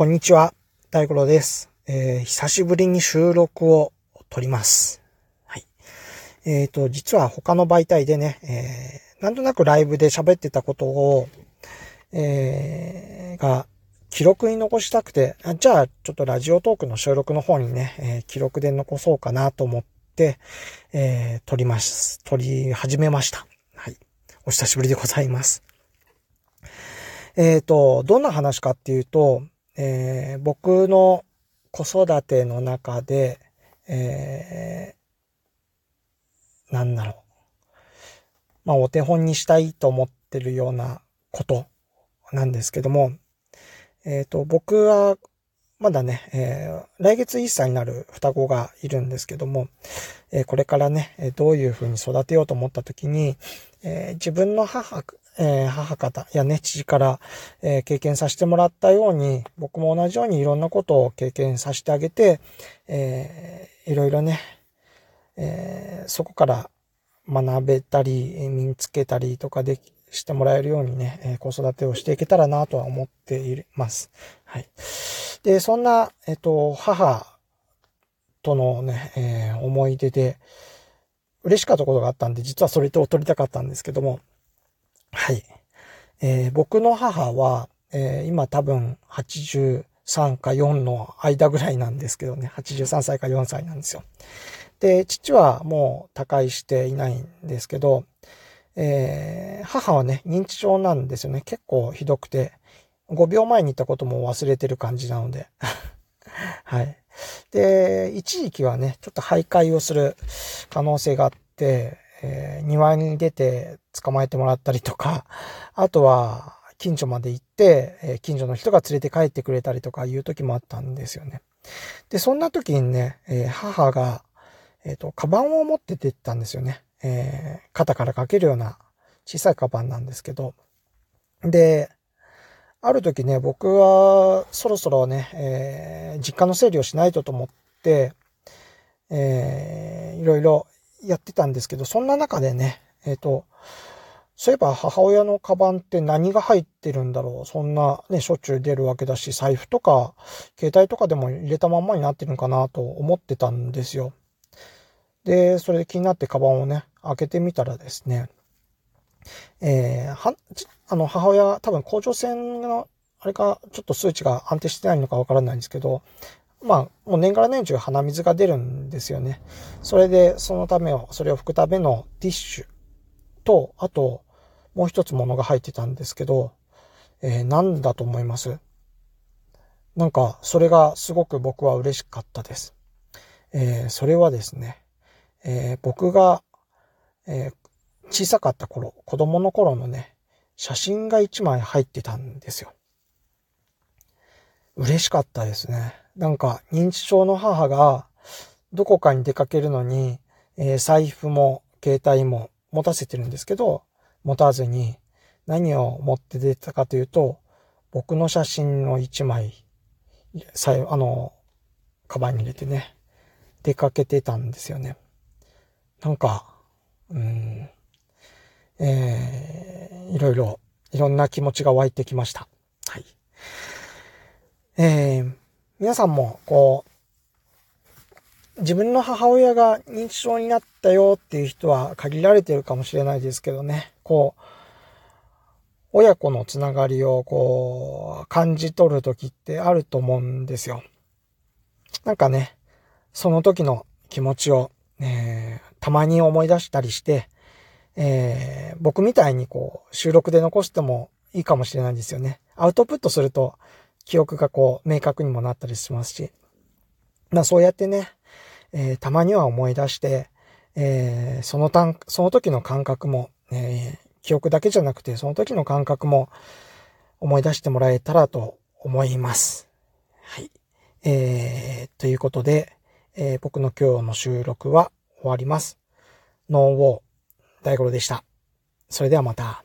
こんにちは、大五郎です。えー、久しぶりに収録を撮ります。はい。えっ、ー、と、実は他の媒体でね、えー、なんとなくライブで喋ってたことを、えー、が、記録に残したくて、あじゃあ、ちょっとラジオトークの収録の方にね、えー、記録で残そうかなと思って、えー、撮ります。撮り始めました。はい。お久しぶりでございます。えっ、ー、と、どんな話かっていうと、えー、僕の子育ての中で、えー、なんだろう。まあ、お手本にしたいと思ってるようなことなんですけども、えっ、ー、と、僕は、まだね、えー、来月1歳になる双子がいるんですけども、えー、これからね、どういうふうに育てようと思った時に、え、自分の母えー、母方やね、父から、えー、経験させてもらったように、僕も同じようにいろんなことを経験させてあげて、えー、いろいろね、えー、そこから学べたり、身につけたりとかでしてもらえるようにね、え、子育てをしていけたらなとは思っています。はい。で、そんな、えっ、と、母とのね、え、思い出で、嬉しかったことがあったんで、実はそれと撮りたかったんですけども、はい。えー、僕の母は、えー、今多分83か4の間ぐらいなんですけどね、83歳か4歳なんですよ。で、父はもう他界していないんですけど、えー、母はね、認知症なんですよね。結構ひどくて、5秒前に言ったことも忘れてる感じなので。はい。で、一時期はね、ちょっと徘徊をする可能性があって、えー、庭に出て捕まえてもらったりとか、あとは近所まで行って、えー、近所の人が連れて帰ってくれたりとかいう時もあったんですよね。で、そんな時にね、えー、母が、えっ、と、カバンを持って出てたんですよね。え肩からかけるような小さいカバンなんですけど。で、ある時ね、僕はそろそろね、え実家の整理をしないとと思って、えー、いろいろやってたんですけど、そんな中でね、えっ、ー、と、そういえば母親のカバンって何が入ってるんだろう？そんなね、しょっちゅう出るわけだし、財布とか、携帯とかでも入れたまんまになってるのかなと思ってたんですよ。で、それで気になってカバンをね、開けてみたらですね、えー、は、あの、母親、多分甲状腺の、あれか、ちょっと数値が安定してないのかわからないんですけど、まあ、もう年がら年中鼻水が出るんですよね。それで、そのためを、それを拭くためのティッシュと、あと、もう一つものが入ってたんですけど、えー、何だと思います？なんか、それがすごく僕は嬉しかったです。えー、それはですね、えー、僕が、え小さかった頃、子供の頃のね、写真が一枚入ってたんですよ。嬉しかったですね。なんか認知症の母がどこかに出かけるのに、えー、財布も携帯も持たせてるんですけど、持たずに何を持って出たかというと、僕の写真の一枚、さあの、カバンに入れてね、出かけてたんですよね。なんか、うん、えー、いろいろ、いろんな気持ちが湧いてきました。はい。えー、皆さんも、こう、自分の母親が認知症になったよっていう人は限られてるかもしれないですけどね、こう、親子のつながりをこう、感じ取る時ってあると思うんですよ。なんかね、その時の気持ちを、えー、たまに思い出したりして、えー、僕みたいにこう、収録で残してもいいかもしれないですよね。アウトプットすると、記憶がこう、明確にもなったりしますし、まあそうやってね、えー、たまには思い出して、えー、そのたん、その時の感覚も、えー、記憶だけじゃなくて、その時の感覚も思い出してもらえたらと思います。はい。えー、ということで、えー、僕の今日の収録は終わります。ノーウォー、大五郎でした。それではまた。